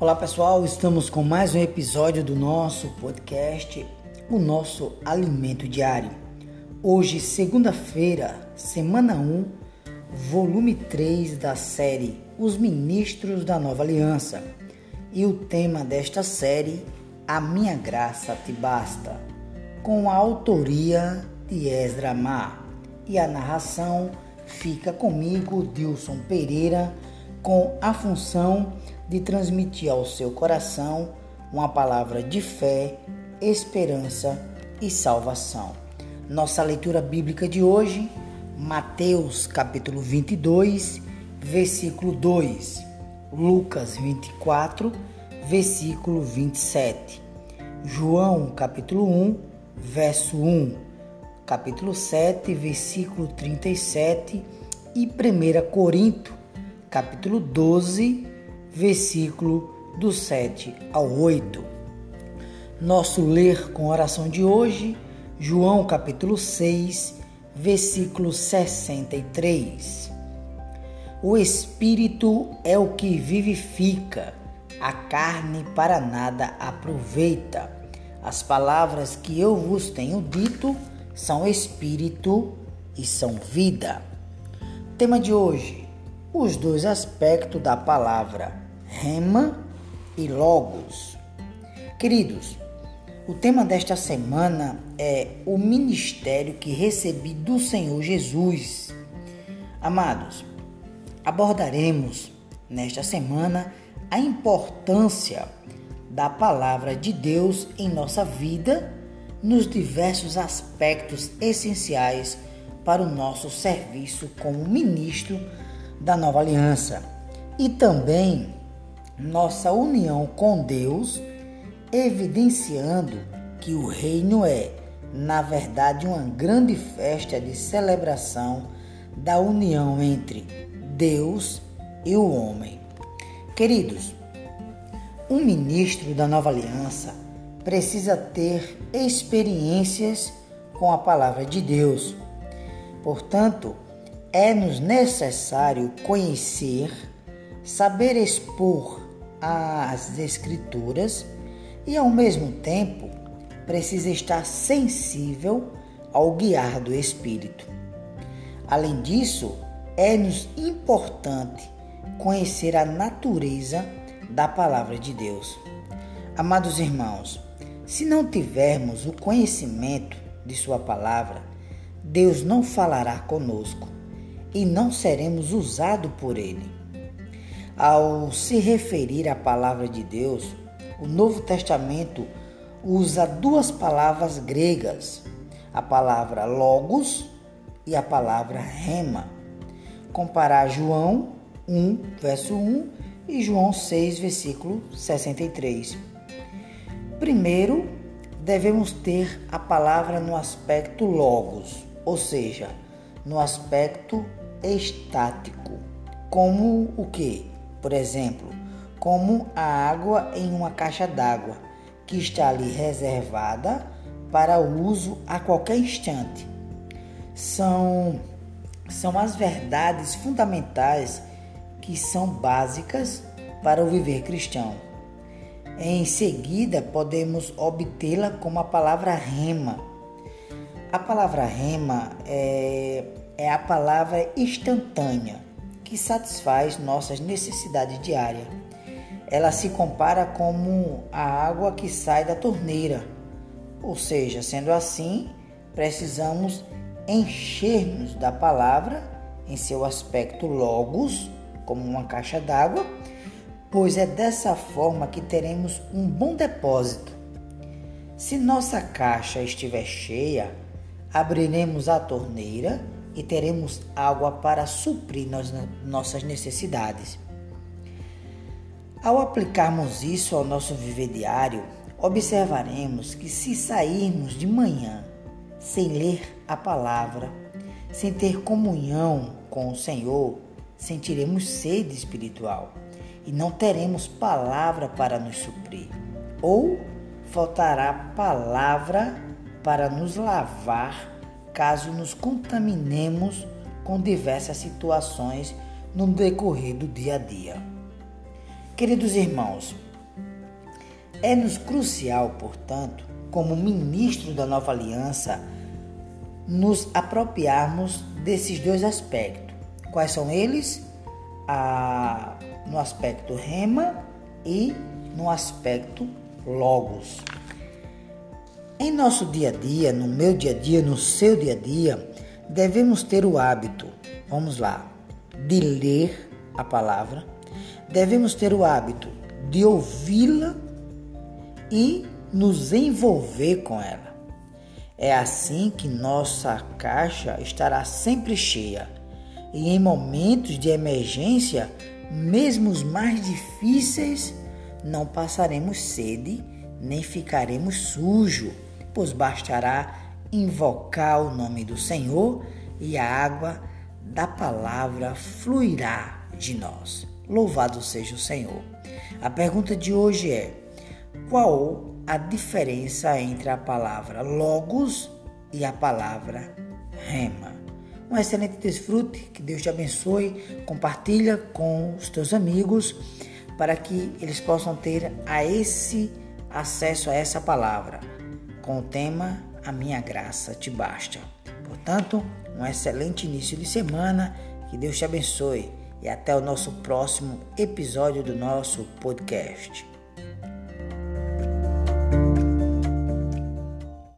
Olá pessoal, estamos com mais um episódio do nosso podcast, o nosso alimento diário. Hoje, segunda-feira, semana 1, volume 3 da série Os Ministros da Nova Aliança. E o tema desta série, A Minha Graça Te Basta, com a autoria de Ezra Mar. E a narração fica comigo, Dilson Pereira, com a função de transmitir ao seu coração uma palavra de fé, esperança e salvação. Nossa leitura bíblica de hoje, Mateus capítulo 22, versículo 2, Lucas 24, versículo 27, João capítulo 1, verso 1, capítulo 7, versículo 37 e 1 Corinto capítulo 12, versículo do 7 ao 8. Nosso ler com oração de hoje, João capítulo 6, versículo 63. O espírito é o que vivifica, a carne para nada aproveita. As palavras que eu vos tenho dito são espírito e são vida. Tema de hoje: os dois aspectos da palavra rema e logos. Queridos, o tema desta semana é o ministério que recebi do Senhor Jesus. Amados, abordaremos nesta semana a importância da palavra de Deus em nossa vida nos diversos aspectos essenciais para o nosso serviço como ministro da nova aliança e também nossa união com Deus, evidenciando que o reino é, na verdade, uma grande festa de celebração da união entre Deus e o homem. Queridos, um ministro da nova aliança precisa ter experiências com a palavra de Deus. Portanto, é-nos necessário conhecer, saber expor as Escrituras e, ao mesmo tempo, precisa estar sensível ao guiar do Espírito. Além disso, é-nos importante conhecer a natureza da palavra de Deus. Amados irmãos, se não tivermos o conhecimento de Sua palavra, Deus não falará conosco e não seremos usados por ele. Ao se referir à palavra de Deus, o Novo Testamento usa duas palavras gregas, a palavra logos e a palavra rema. Comparar João 1, verso 1 e João 6, versículo 63. Primeiro, devemos ter a palavra no aspecto logos, ou seja, no aspecto estático, como o que? Por exemplo, como a água em uma caixa d'água que está ali reservada para uso a qualquer instante. São são as verdades fundamentais que são básicas para o viver cristão. Em seguida, podemos obtê-la como a palavra rema. A palavra rema é é a palavra instantânea que satisfaz nossas necessidades diárias. Ela se compara como a água que sai da torneira. Ou seja, sendo assim, precisamos encher-nos da palavra em seu aspecto logos, como uma caixa d'água, pois é dessa forma que teremos um bom depósito. Se nossa caixa estiver cheia, abriremos a torneira e teremos água para suprir nossas necessidades. Ao aplicarmos isso ao nosso viver diário, observaremos que se sairmos de manhã sem ler a palavra, sem ter comunhão com o Senhor, sentiremos sede espiritual e não teremos palavra para nos suprir, ou faltará palavra para nos lavar caso nos contaminemos com diversas situações no decorrer do dia a dia. Queridos irmãos, É-nos crucial, portanto, como ministro da nova aliança, nos apropriarmos desses dois aspectos. Quais são eles? No aspecto rema e no aspecto logos. Em nosso dia a dia, no meu dia a dia, no seu dia a dia, devemos ter o hábito, vamos lá, de ler a palavra, devemos ter o hábito de ouvi-la e nos envolver com ela. É assim que nossa caixa estará sempre cheia e em momentos de emergência, mesmo os mais difíceis, não passaremos sede nem ficaremos sujos, pois bastará invocar o nome do Senhor e a água da palavra fluirá de nós. Louvado seja o Senhor. A pergunta de hoje é: qual a diferença entre a palavra logos e a palavra rema? Um excelente desfrute, que Deus te abençoe. Compartilha com os teus amigos para que eles possam ter a esse acesso a essa palavra com o tema A minha graça te basta. Portanto, um excelente início de semana, que Deus te abençoe e até o nosso próximo episódio do nosso podcast.